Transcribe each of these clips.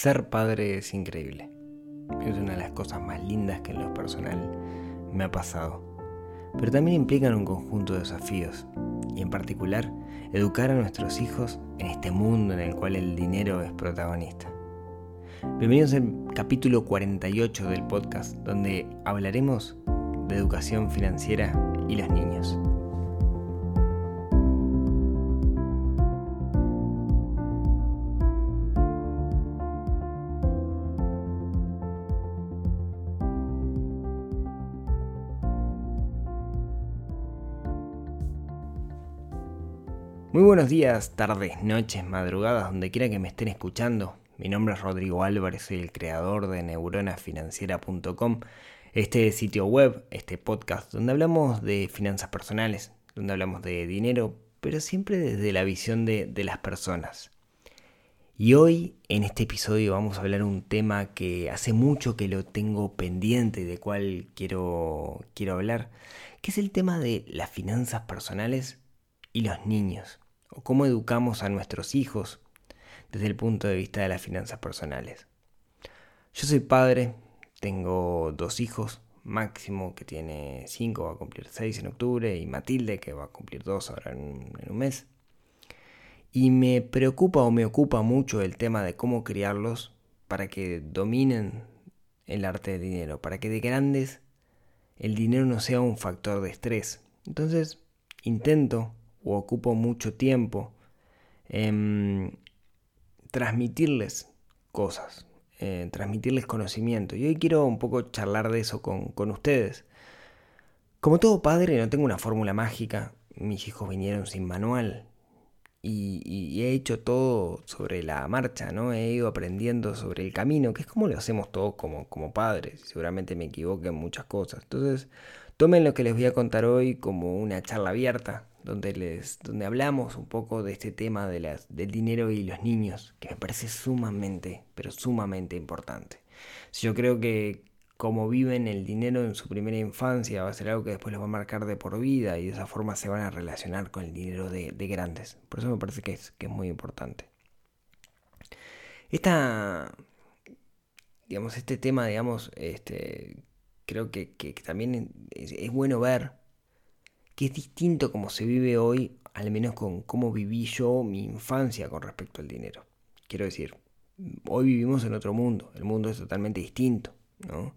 Ser padre es increíble. Es una de las cosas más lindas que en lo personal me ha pasado. Pero también implican un conjunto de desafíos. Y en particular, educar a nuestros hijos en este mundo en el cual el dinero es protagonista. Bienvenidos al capítulo 48 del podcast, donde hablaremos de educación financiera y los niños. Buenos días, tardes, noches, madrugadas, donde quiera que me estén escuchando. Mi nombre es Rodrigo Álvarez, soy el creador de neuronafinanciera.com, este sitio web, este podcast, donde hablamos de finanzas personales, donde hablamos de dinero, pero siempre desde la visión de, las personas. Y hoy, en este episodio, vamos a hablar un tema que hace mucho que lo tengo pendiente y de cual quiero, quiero hablar, que es el tema de las finanzas personales y los niños o cómo educamos a nuestros hijos desde el punto de vista de las finanzas personales. Yo soy padre, tengo dos hijos, Máximo que tiene cinco, va a cumplir seis en octubre, y Matilde que va a cumplir dos ahora en, en un mes. Y me preocupa o me ocupa mucho el tema de cómo criarlos para que dominen el arte del dinero, para que de grandes el dinero no sea un factor de estrés. Entonces intento o ocupo mucho tiempo en transmitirles cosas, transmitirles conocimiento. Y hoy quiero un poco charlar de eso con, ustedes. Como todo padre, no tengo una fórmula mágica. Mis hijos vinieron sin manual. Y, he hecho todo sobre la marcha, ¿no? He ido aprendiendo sobre el camino, que es como lo hacemos todos como, como padres. Seguramente me equivoqué en muchas cosas. Entonces, tomen lo que les voy a contar hoy como una charla abierta, donde, les, donde hablamos un poco de este tema de las, del dinero y los niños, que me parece sumamente, pero sumamente importante. Yo creo que como viven el dinero en su primera infancia va a ser algo que después los va a marcar de por vida y de esa forma se van a relacionar con el dinero de, grandes. Por eso me parece que es, que es muy importante. Esta, digamos, este tema, digamos, este, creo que, también es bueno ver que es distinto como se vive hoy, al menos con cómo viví yo mi infancia con respecto al dinero. Quiero decir, hoy vivimos en otro mundo, el mundo es totalmente distinto, ¿no?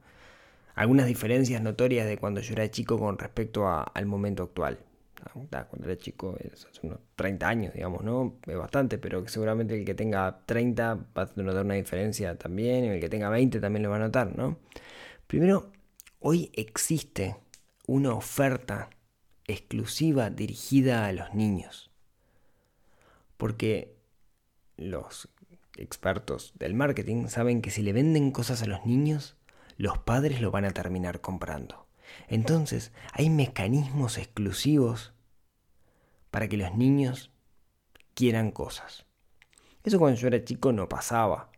Algunas diferencias notorias de cuando yo era chico con respecto al momento actual. Cuando era chico, es hace unos 30 años, digamos, ¿no? Es bastante, pero seguramente el que tenga 30 va a notar una diferencia también, y el que tenga 20 también lo va a notar, ¿no? Primero, hoy existe una oferta exclusiva dirigida a los niños. Porque los expertos del marketing saben que si le venden cosas a los niños, los padres lo van a terminar comprando. Entonces, hay mecanismos exclusivos para que los niños quieran cosas. Eso cuando yo era chico no pasaba.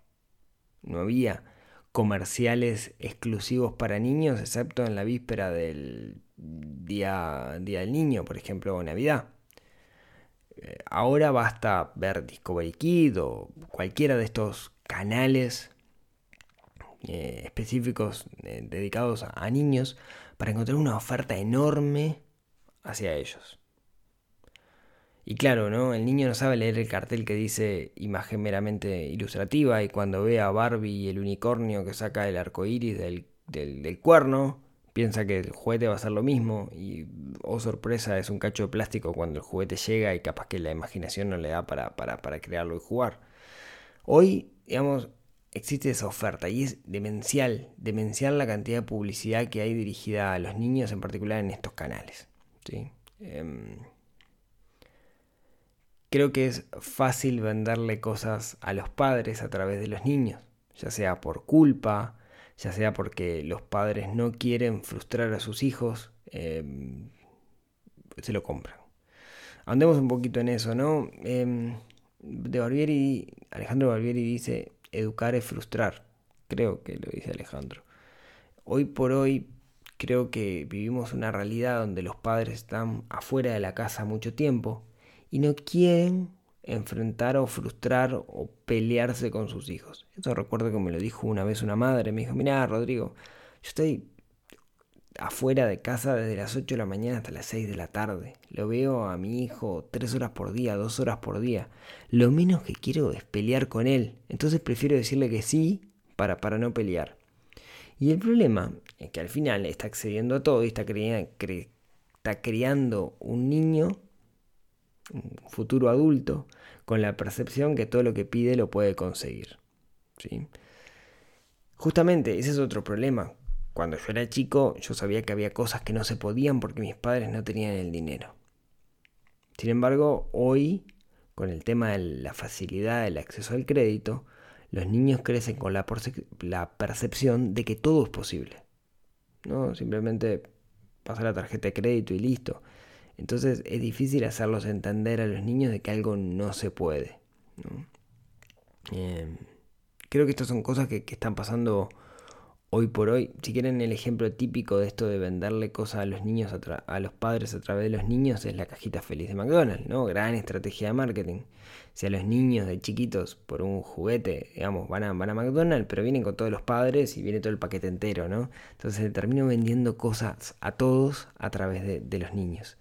No había comerciales exclusivos para niños, excepto en la víspera del día, día del Niño, por ejemplo, Navidad. Eh, ahora basta ver Discovery Kid o cualquiera de estos canales eh, específicos eh, dedicados a, niños para encontrar una oferta enorme hacia ellos. Y claro, ¿no? El niño no sabe leer el cartel que dice imagen meramente ilustrativa y cuando ve a Barbie y el unicornio que saca el arco iris del, del cuerno, piensa que el juguete va a ser lo mismo y, oh sorpresa, es un cacho de plástico cuando el juguete llega y capaz que la imaginación no le da para, para, crearlo y jugar. Hoy, digamos, existe esa oferta y es demencial, demencial la cantidad de publicidad que hay dirigida a los niños, en particular en estos canales. ¿sí? Em, creo que es fácil venderle cosas a los padres a través de los niños, ya sea por culpa, ya sea porque los padres no quieren frustrar a sus hijos, em, se lo compran. Andemos un poquito en eso, ¿no? Em, de Barbieri, Alejandro Barbieri dice, educar es frustrar. Creo que lo dice Alejandro. Hoy por hoy creo que vivimos una realidad donde los padres están afuera de la casa mucho tiempo y no quieren enfrentar o frustrar o pelearse con sus hijos. Eso recuerdo que me lo dijo una vez una madre, me dijo, mira Rodrigo, yo estoy afuera de casa desde las 8 de la mañana hasta las 6 de la tarde. Lo veo a mi hijo 3 horas por día, 2 horas por día. Lo menos que quiero es pelear con él. Entonces prefiero decirle que sí para, para no pelear. Y el problema es que al final está accediendo a todo y está, está creando un niño, un futuro adulto, con la percepción que todo lo que pide lo puede conseguir. ¿sí? Justamente ese es otro problema. Cuando yo era chico yo sabía que había cosas que no se podían porque mis padres no tenían el dinero. Sin embargo, hoy, con el tema de la facilidad del acceso al crédito, los niños crecen con la, percepción de que todo es posible. ¿no? Simplemente pasa la tarjeta de crédito y listo. Entonces es difícil hacerlos entender a los niños de que algo no se puede. Em, creo que estas son cosas que están pasando hoy por hoy, si quieren el ejemplo típico de esto de venderle cosas a los niños, a, los padres a través de los niños, es la cajita feliz de McDonald's, ¿no? Gran estrategia de marketing. Si a los niños de chiquitos por un juguete, digamos, van a, McDonald's, pero vienen con todos los padres y viene todo el paquete entero, ¿no? Entonces se termina vendiendo cosas a todos a través de, de los niños.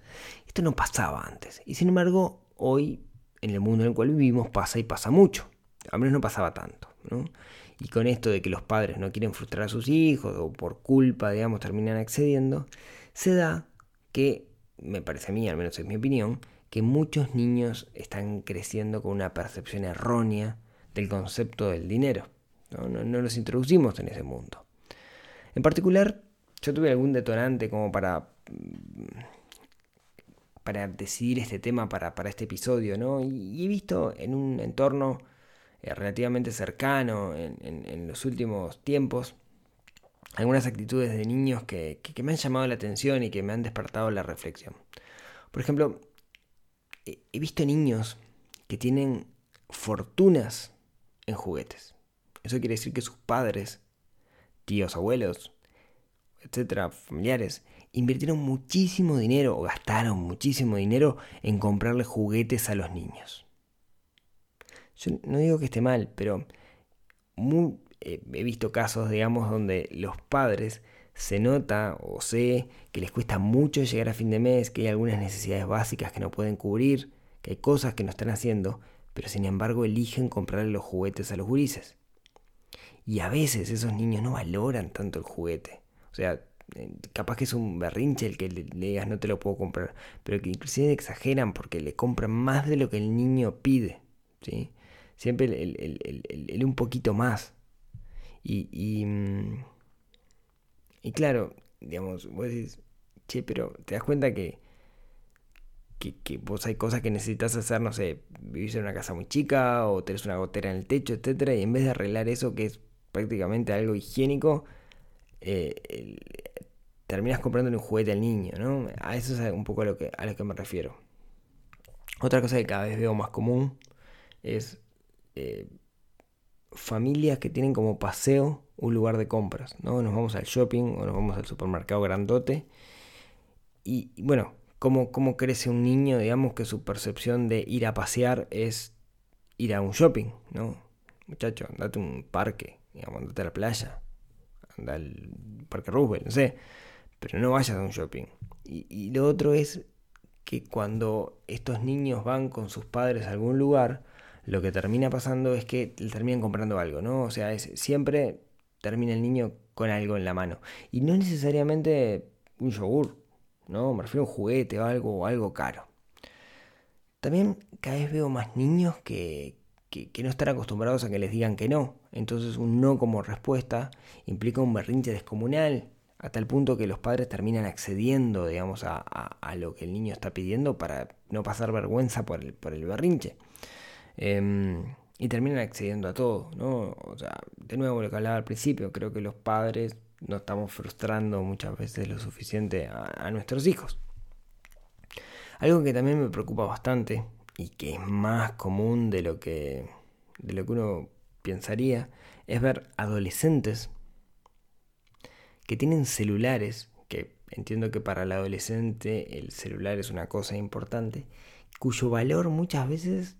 Esto no pasaba antes. Y sin embargo, hoy, en el mundo en el cual vivimos, pasa y pasa mucho. A menos no pasaba tanto, ¿no? Y con esto de que los padres no quieren frustrar a sus hijos o por culpa, digamos, terminan accediendo, se da que, me parece a mí, al menos es mi opinión, que muchos niños están creciendo con una percepción errónea del concepto del dinero. No, no, los introducimos en ese mundo. En particular, yo tuve algún detonante como para para decidir este tema para, para este episodio, ¿no? Y he visto en un entorno eh, relativamente cercano en, los últimos tiempos, algunas actitudes de niños que, me han llamado la atención y que me han despertado la reflexión. Por ejemplo, he visto niños que tienen fortunas en juguetes. Eso quiere decir que sus padres, tíos, abuelos, etcétera, familiares, invirtieron muchísimo dinero o gastaron muchísimo dinero en comprarle juguetes a los niños. Yo no digo que esté mal, pero eh, he visto casos, digamos, donde los padres se nota o sé que les cuesta mucho llegar a fin de mes, que hay algunas necesidades básicas que no pueden cubrir, que hay cosas que no están haciendo, pero sin embargo eligen comprarle los juguetes a los gurises. Y a veces esos niños no valoran tanto el juguete. O sea, eh, capaz que es un berrinche el que le, digas no te lo puedo comprar, pero que inclusive exageran porque le compran más de lo que el niño pide. ¿sí? Siempre el, un poquito más. Y, y, mm, y, claro, digamos, vos decís, che, pero te das cuenta que, que, vos hay cosas que necesitas hacer, no sé, vivís en una casa muy chica o tenés una gotera en el techo, etcétera, y en vez de arreglar eso que es prácticamente algo higiénico, eh, terminas comprándole un juguete al niño, ¿no? A eso es un poco lo que, a lo que me refiero. Otra cosa que cada vez veo más común es eh, familias que tienen como paseo un lugar de compras, ¿no? Nos vamos al shopping o nos vamos al supermercado grandote. Y, bueno, ¿cómo, ¿cómo crece un niño, digamos, que su percepción de ir a pasear es ir a un shopping, ¿no? Muchacho, andate a un parque, digamos, andate a la playa, anda al Parque Roosevelt, no sé, pero no vayas a un shopping. Y, y lo otro es que cuando estos niños van con sus padres a algún lugar, lo que termina pasando es que terminan comprando algo, ¿no? O sea, siempre termina el niño con algo en la mano. Y no necesariamente un yogur, ¿no? Me refiero a un juguete o algo, algo caro. También cada vez veo más niños que, que, no están acostumbrados a que les digan que no. Entonces un no como respuesta implica un berrinche descomunal, hasta el punto que los padres terminan accediendo, digamos, a, a, lo que el niño está pidiendo para no pasar vergüenza por el, por el berrinche. Em, y terminan accediendo a todo, ¿no? O sea, de nuevo lo que hablaba al principio, creo que los padres no estamos frustrando muchas veces lo suficiente a, nuestros hijos. Algo que también me preocupa bastante y que es más común de lo que, de lo que uno pensaría es ver adolescentes que tienen celulares, que entiendo que para el adolescente el celular es una cosa importante, cuyo valor muchas veces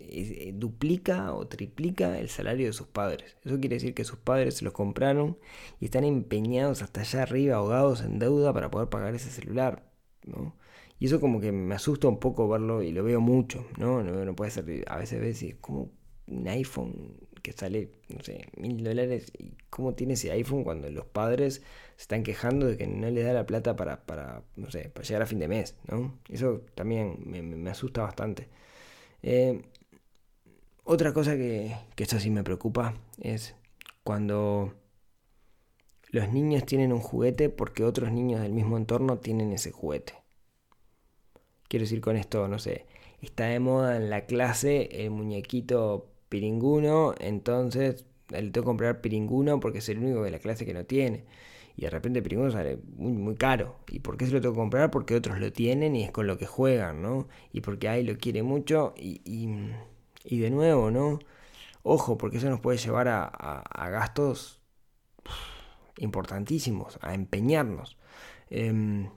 eh, duplica o triplica el salario de sus padres. Eso quiere decir que sus padres se los compraron y están empeñados hasta allá arriba, ahogados en deuda para poder pagar ese celular. ¿no? Y eso como que me asusta un poco verlo y lo veo mucho, ¿no? No, puede ser, a veces ves y como un iPhone que sale, no sé, mil dólares, y cómo tiene ese iPhone cuando los padres se están quejando de que no le da la plata para, para no sé, para llegar a fin de mes, ¿no? Eso también me, asusta bastante. Eh, otra cosa que, que esto sí me preocupa es cuando los niños tienen un juguete porque otros niños del mismo entorno tienen ese juguete. Quiero decir con esto, no sé, está de moda en la clase el muñequito piringuno, entonces le tengo que comprar piringuno porque es el único de la clase que no tiene. Y de repente piringuno sale muy, muy caro. ¿Y por qué se lo tengo que comprar? Porque otros lo tienen y es con lo que juegan, ¿no? Y porque ahí lo quiere mucho y, y, de nuevo, ¿no? Ojo, porque eso nos puede llevar a, a, gastos importantísimos, a empeñarnos. Em,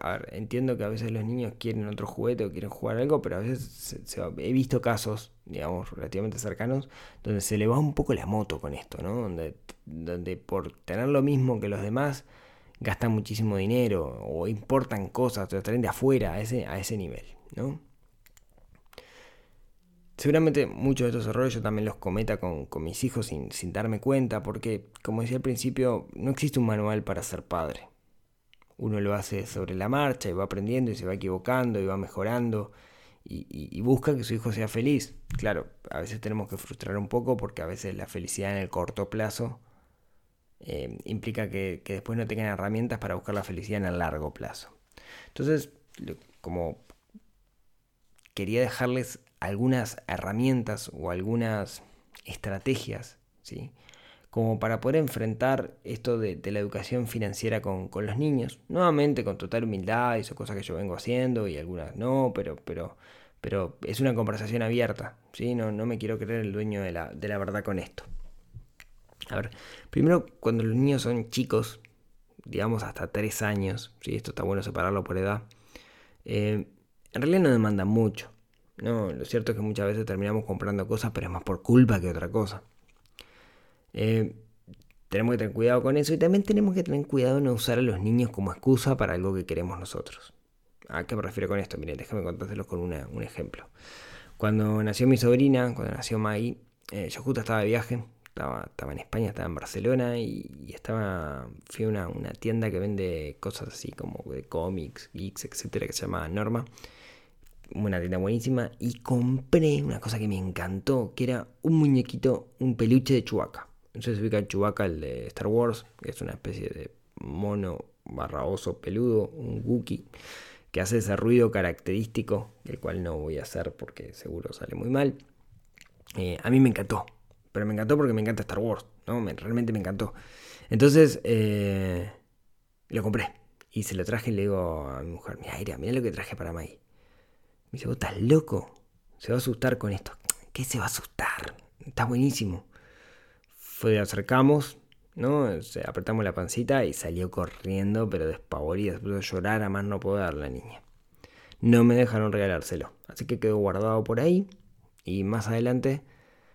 a ver, entiendo que a veces los niños quieren otro juguete o quieren jugar algo, pero a veces he visto casos, digamos, relativamente cercanos, donde se le va un poco la moto con esto, ¿no? Donde, donde por tener lo mismo que los demás gastan muchísimo dinero o importan cosas, o traen de afuera a ese, a ese nivel, ¿no? Seguramente muchos de estos errores yo también los cometa con, mis hijos sin, sin darme cuenta, porque, como decía al principio, no existe un manual para ser padre uno lo hace sobre la marcha y va aprendiendo y se va equivocando y va mejorando y, busca que su hijo sea feliz. Claro, a veces tenemos que frustrar un poco porque a veces la felicidad en el corto plazo eh, implica que, después no tengan herramientas para buscar la felicidad en el largo plazo. Entonces, como quería dejarles algunas herramientas o algunas estrategias, ¿sí? como para poder enfrentar esto de, la educación financiera con, los niños. Nuevamente con total humildad, y son cosas que yo vengo haciendo y algunas no, pero, pero, pero es una conversación abierta. ¿sí? No, no me quiero creer el dueño de la, verdad con esto. A ver, primero cuando los niños son chicos, digamos hasta 3 años, ¿sí? esto está bueno separarlo por edad, eh, en realidad no demandan mucho. No, lo cierto es que muchas veces terminamos comprando cosas, pero es más por culpa que otra cosa. Eh, tenemos que tener cuidado con eso y también tenemos que tener cuidado en no usar a los niños como excusa para algo que queremos nosotros. ¿A qué me refiero con esto? Miren, déjame contárselos con un ejemplo. Cuando nació mi sobrina, cuando nació Maggie, eh, yo justo estaba de viaje, estaba, estaba en España, estaba en Barcelona y, estaba, fui a una, una, tienda que vende cosas así como de cómics, geeks, etcétera, que se llama Norma. Una tienda buenísima y compré una cosa que me encantó, que era un muñequito, un peluche de Chewbacca. Entonces se ubica Chewbacca, el de Star Wars, que es una especie de mono barra oso peludo, un Wookiee, que hace ese ruido característico, el cual no voy a hacer porque seguro sale muy mal. Eh, a mí me encantó, pero me encantó porque me encanta Star Wars, ¿no? realmente me encantó. Entonces eh, lo compré y se lo traje y le digo a mi mujer, mira, mira lo que traje para Mai. Me dice, vos estás loco, se va a asustar con esto. ¿Qué se va a asustar? Está buenísimo. Fue, acercamos, ¿no? apretamos la pancita y salió corriendo, pero despavorida, se a llorar a más no poder la niña. No me dejaron regalárselo, así que quedó guardado por ahí. Y más adelante,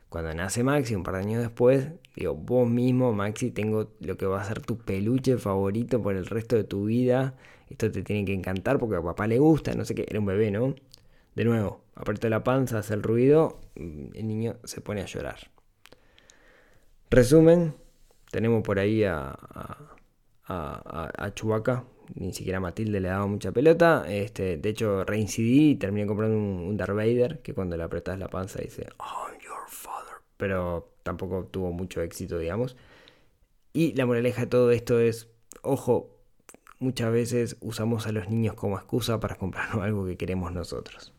cuando nace Maxi, un par de años después, digo, vos mismo, Maxi, tengo lo que va a ser tu peluche favorito por el resto de tu vida. Esto te tiene que encantar porque a papá le gusta, no sé qué, era un bebé, ¿no? De nuevo, aprieta la panza, hace el ruido, el niño se pone a llorar. Resumen, tenemos por ahí a, a, a, Chubaca. Ni siquiera Matilde le daba mucha pelota. Este, de hecho, reincidí y terminé comprando un, Darth Vader que cuando le apretas la panza dice, I'm your father. Pero tampoco tuvo mucho éxito, digamos. Y la moraleja de todo esto es, ojo, muchas veces usamos a los niños como excusa para comprarnos algo que queremos nosotros.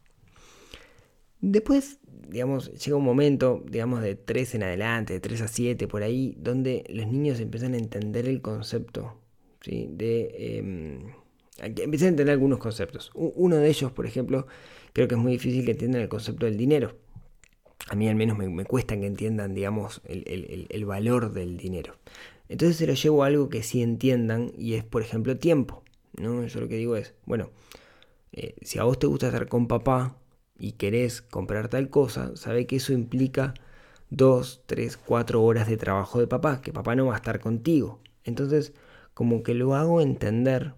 Después, digamos, llega un momento, digamos, de 3 en adelante, de 3 a 7 por ahí, donde los niños empiezan a entender el concepto, ¿sí? De... Eh, empiezan a entender algunos conceptos. Uno de ellos, por ejemplo, creo que es muy difícil que entiendan el concepto del dinero. A mí al menos me, cuesta que entiendan, digamos, el, valor del dinero. Entonces se lo llevo a algo que sí entiendan y es, por ejemplo, tiempo. ¿no? Yo lo que digo es, bueno, eh, si a vos te gusta estar con papá, y querés comprar tal cosa, sabe que eso implica dos, tres, cuatro horas de trabajo de papá, que papá no va a estar contigo. Entonces, como que lo hago entender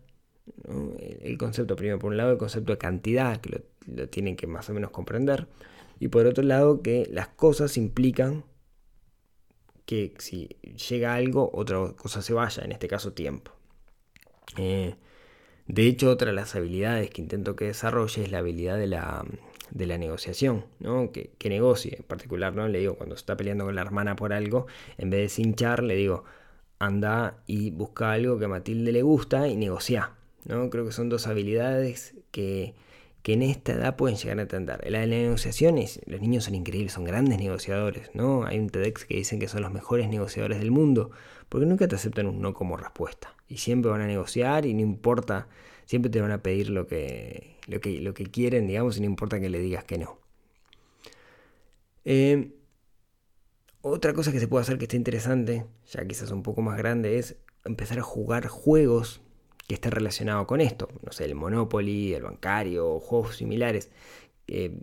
el concepto, primero por un lado el concepto de cantidad, que lo, tienen que más o menos comprender, y por otro lado que las cosas implican que si llega algo, otra cosa se vaya, en este caso tiempo. Eh, de hecho, otra de las habilidades que intento que desarrolle es la habilidad de la, de la negociación, ¿no? Que, que, negocie en particular, ¿no? Le digo, cuando está peleando con la hermana por algo, en vez de cinchar, le digo, anda y busca algo que a Matilde le gusta y negocia, ¿no? Creo que son dos habilidades que, que en esta edad pueden llegar a entender. La de la negociación los niños son increíbles, son grandes negociadores, ¿no? Hay un TEDx que dicen que son los mejores negociadores del mundo, porque nunca te aceptan un no como respuesta. Y siempre van a negociar y no importa, siempre te van a pedir lo que, lo que, lo que quieren, digamos, y no importa que le digas que no. Eh, otra cosa que se puede hacer que esté interesante, ya quizás un poco más grande, es empezar a jugar juegos que estén relacionados con esto. No sé, el Monopoly, el bancario, juegos similares.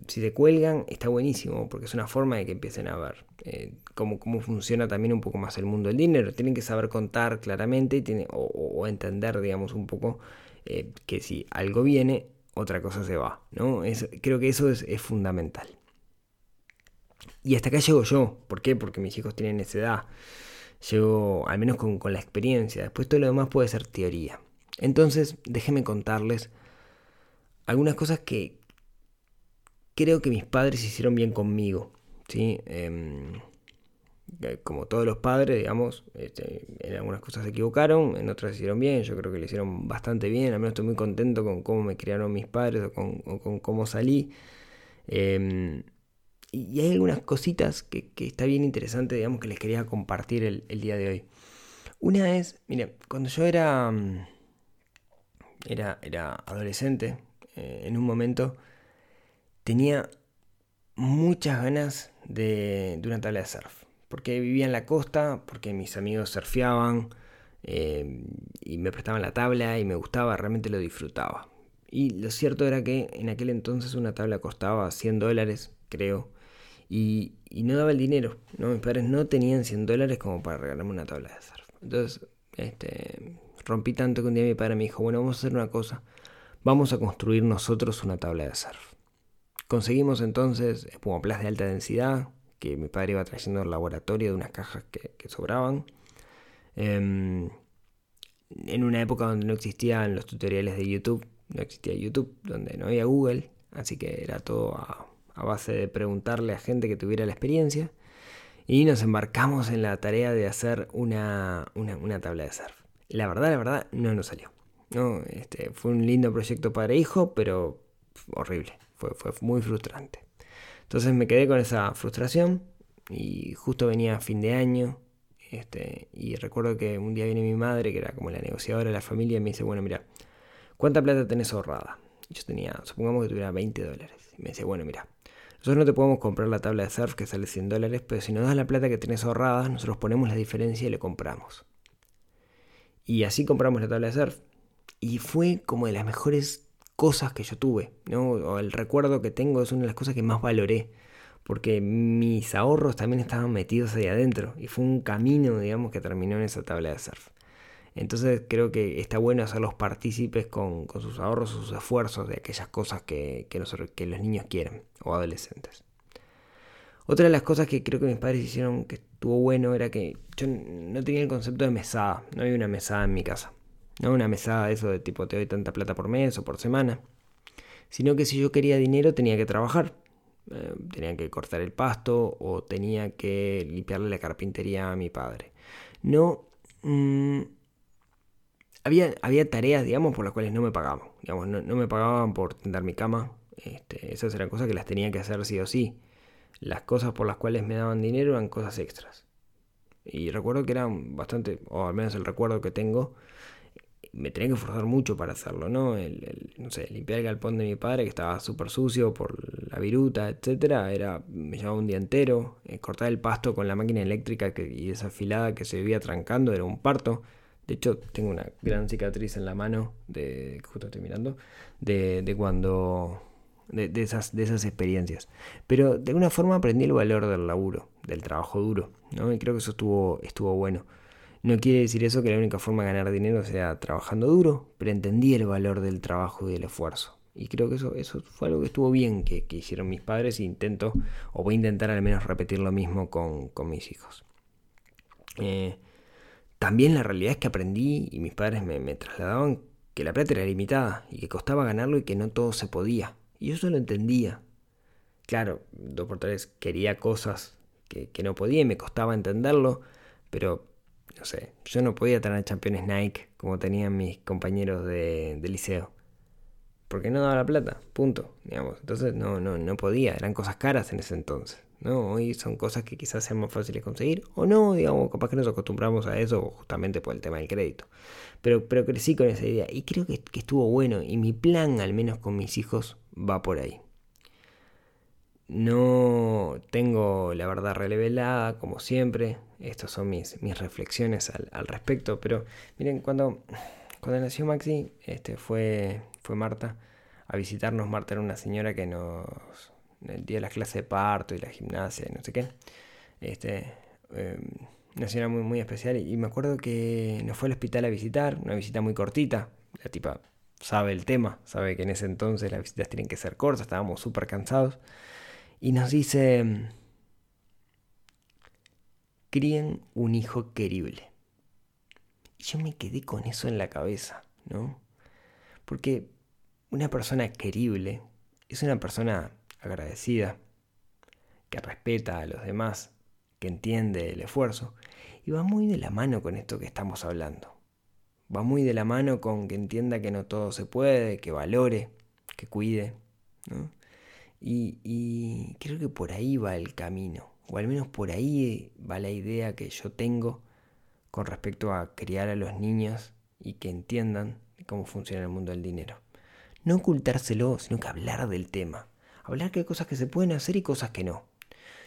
Si se cuelgan, está buenísimo, porque es una forma de que empiecen a ver eh, cómo, cómo, funciona también un poco más el mundo del dinero. Tienen que saber contar claramente o, entender, digamos, un poco eh, que si algo viene, otra cosa se va. ¿no? creo que eso es, es fundamental. Y hasta acá llego yo. ¿Por qué? Porque mis hijos tienen esa edad. Llego al menos con, la experiencia. Después todo lo demás puede ser teoría. Entonces, déjenme contarles algunas cosas que creo que mis padres hicieron bien conmigo. ¿sí? Em, como todos los padres, digamos, este, en algunas cosas se equivocaron, en otras hicieron bien, yo creo que lo hicieron bastante bien, al menos estoy muy contento con cómo me criaron mis padres o con, cómo salí. Em, y hay algunas cositas que, está bien interesante, digamos, que les quería compartir el, día de hoy. Una es, mire, cuando yo era, mm, era, era adolescente, eh, en un momento tenía muchas ganas de, una tabla de surf. Porque vivía en la costa, porque mis amigos surfeaban eh, y me prestaban la tabla y me gustaba, realmente lo disfrutaba. Y lo cierto era que en aquel entonces una tabla costaba 100 dólares, creo y, no daba el dinero. ¿no? Mis padres no tenían 100 dólares como para regalarme una tabla de surf. Entonces, este, rompí tanto que un día mi padre me dijo, bueno, vamos a hacer una cosa. Vamos a construir nosotros una tabla de surf. Conseguimos entonces espumaplas de alta densidad, que mi padre iba trayendo al laboratorio de unas cajas que, sobraban. Em, en una época donde no existían los tutoriales de YouTube, no existía YouTube, donde no había Google, así que era todo a base de preguntarle a gente que tuviera la experiencia. Y nos embarcamos en la tarea de hacer una, tabla de surf. La verdad, la verdad, no nos salió. No, este, fue un lindo proyecto padre-hijo, pero horrible. Fue, fue muy frustrante. Entonces me quedé con esa frustración y justo venía fin de año. Este, y recuerdo que un día viene mi madre, que era como la negociadora de la familia, y me dice, bueno, mira, ¿cuánta plata tenés ahorrada? Yo tenía, supongamos que tuviera 20 dólares. Y me dice, bueno, mira, nosotros no te podemos comprar la tabla de surf que sale 100 dólares, pero si nos das la plata que tenés ahorrada, nosotros ponemos la diferencia y le compramos. Y así compramos la tabla de surf. Y fue como de las mejores cosas que yo tuve, ¿no? O el recuerdo que tengo es una de las cosas que más valoré, porque mis ahorros también estaban metidos ahí adentro. Y fue un camino, digamos, que terminó en esa tabla de surf. Entonces creo que está bueno hacerlos partícipes con, con sus ahorros, sus esfuerzos de aquellas cosas que, que, los, que los niños quieren o adolescentes. Otra de las cosas que creo que mis padres hicieron que estuvo bueno era que yo no tenía el concepto de mesada, no había una mesada en mi casa. No una mesada de eso de tipo te doy tanta plata por mes o por semana, sino que si yo quería dinero tenía que trabajar. Eh, tenía que cortar el pasto o tenía que limpiarle la carpintería a mi padre. No, mm, había, tareas, digamos, por las cuales no me pagaban. Digamos, no, me pagaban por tender mi cama. Este, esas eran cosas que las tenía que hacer sí o sí. Las cosas por las cuales me daban dinero eran cosas extras. Y recuerdo que eran bastante, o al menos el recuerdo que tengo, me tenía que esforzar mucho para hacerlo, ¿no? El, no sé, limpiar el galpón de mi padre que estaba súper sucio por la viruta, etcétera, era, me llevaba un día entero. Eh, cortar el pasto con la máquina eléctrica que, y esa afilada que se vivía trancando era un parto. De hecho, tengo una gran cicatriz en la mano, de, justo estoy mirando, de, cuando de, esas, de esas experiencias. Pero de alguna forma aprendí el valor del laburo, del trabajo duro, ¿no? Y creo que eso estuvo, estuvo bueno. No quiere decir eso que la única forma de ganar dinero sea trabajando duro, pero entendí el valor del trabajo y del esfuerzo. Y creo que eso, eso fue algo que estuvo bien que, hicieron mis padres e intento, o voy a intentar al menos repetir lo mismo con, mis hijos. Eh, también la realidad es que aprendí y mis padres me, me trasladaban que la plata era limitada y que costaba ganarlo y que no todo se podía. Y yo eso lo entendía. Claro, dos por tres quería cosas que, no podía y me costaba entenderlo, pero no sé, yo no podía tener campeones Nike como tenían mis compañeros de, liceo. Porque no daba la plata, punto, digamos. Entonces no, no, no podía, eran cosas caras en ese entonces. ¿no? Hoy son cosas que quizás sean más fáciles de conseguir o no, digamos, capaz que nos acostumbramos a eso justamente por el tema del crédito. Pero, pero crecí con esa idea y creo que, que estuvo bueno y mi plan, al menos con mis hijos, va por ahí. No tengo la verdad revelada, como siempre. Estas son mis, mis reflexiones al, respecto. Pero miren, cuando, cuando nació Maxi, este, fue, fue Marta a visitarnos. Marta era una señora que nos, el día de las clases de parto y la gimnasia y no sé qué. Este, em, una señora muy, muy especial. Y me acuerdo que nos fue al hospital a visitar, una visita muy cortita. La tipa sabe el tema, sabe que en ese entonces las visitas tienen que ser cortas, estábamos súper cansados. Y nos dice, críen un hijo querible. Y yo me quedé con eso en la cabeza, ¿no? Porque una persona querible es una persona agradecida, que respeta a los demás, que entiende el esfuerzo, y va muy de la mano con esto que estamos hablando. Va muy de la mano con que entienda que no todo se puede, que valore, que cuide. Y, creo que por ahí va el camino, o al menos por ahí va la idea que yo tengo con respecto a criar a los niños y que entiendan cómo funciona el mundo del dinero. No ocultárselo, sino que hablar del tema hablar que hay cosas que se pueden hacer y cosas que no.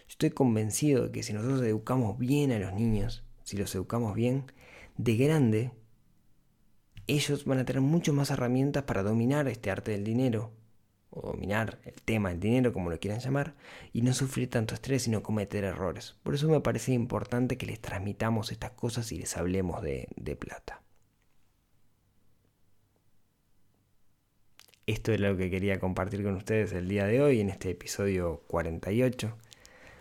estoy convencido de que si nosotros educamos bien a los niños, si los educamos bien, de grande, ellos van a tener mucho más herramientas para dominar este arte del dinero, o dominar el tema del dinero, como lo quieran llamar, y no sufrir tanto estrés y no cometer errores. Por eso me parece importante que les transmitamos estas cosas y les hablemos de, de plata. Esto es lo que quería compartir con ustedes el día de hoy en este episodio 48.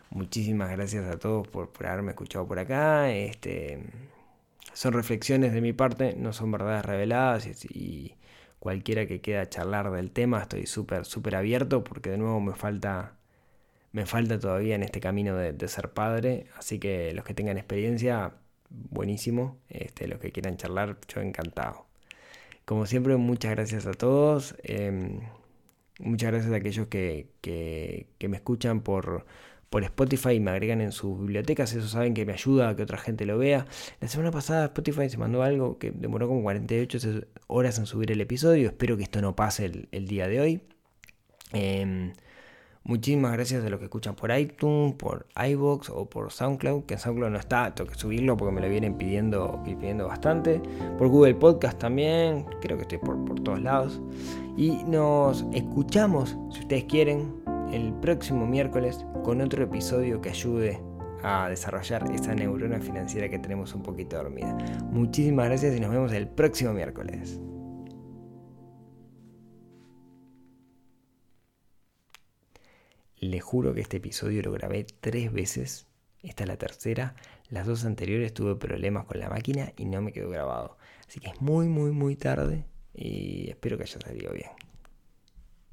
Muchísimas gracias a todos por, haberme escuchado por acá. Este, son reflexiones de mi parte, no son verdades reveladas y, cualquiera que quiera charlar del tema estoy súper, súper abierto porque de nuevo me falta, me falta todavía en este camino de, ser padre. Así que los que tengan experiencia, buenísimo. Este, los que quieran charlar, yo encantado. Como siempre, muchas gracias a todos. Em, muchas gracias a aquellos que, me escuchan por, por Spotify y me agregan en sus bibliotecas. Eso saben que me ayuda a que otra gente lo vea. La semana pasada Spotify se mandó algo que demoró como 48 horas en subir el episodio. Espero que esto no pase el, día de hoy. Em, Muchísimas gracias a los que escuchan por iTunes, por iBox o por SoundCloud, que en SoundCloud no está, tengo que subirlo porque me lo vienen pidiendo, pidiendo bastante. Por Google Podcast también, creo que estoy por, por todos lados. Y nos escuchamos, si ustedes quieren, el próximo miércoles con otro episodio que ayude a desarrollar esa neurona financiera que tenemos un poquito dormida. Muchísimas gracias y nos vemos el próximo miércoles. Le juro que este episodio lo grabé tres veces. Esta es la tercera. Las dos anteriores tuve problemas con la máquina y no me quedó grabado. Así que es muy, muy, muy tarde y espero que haya salido bien.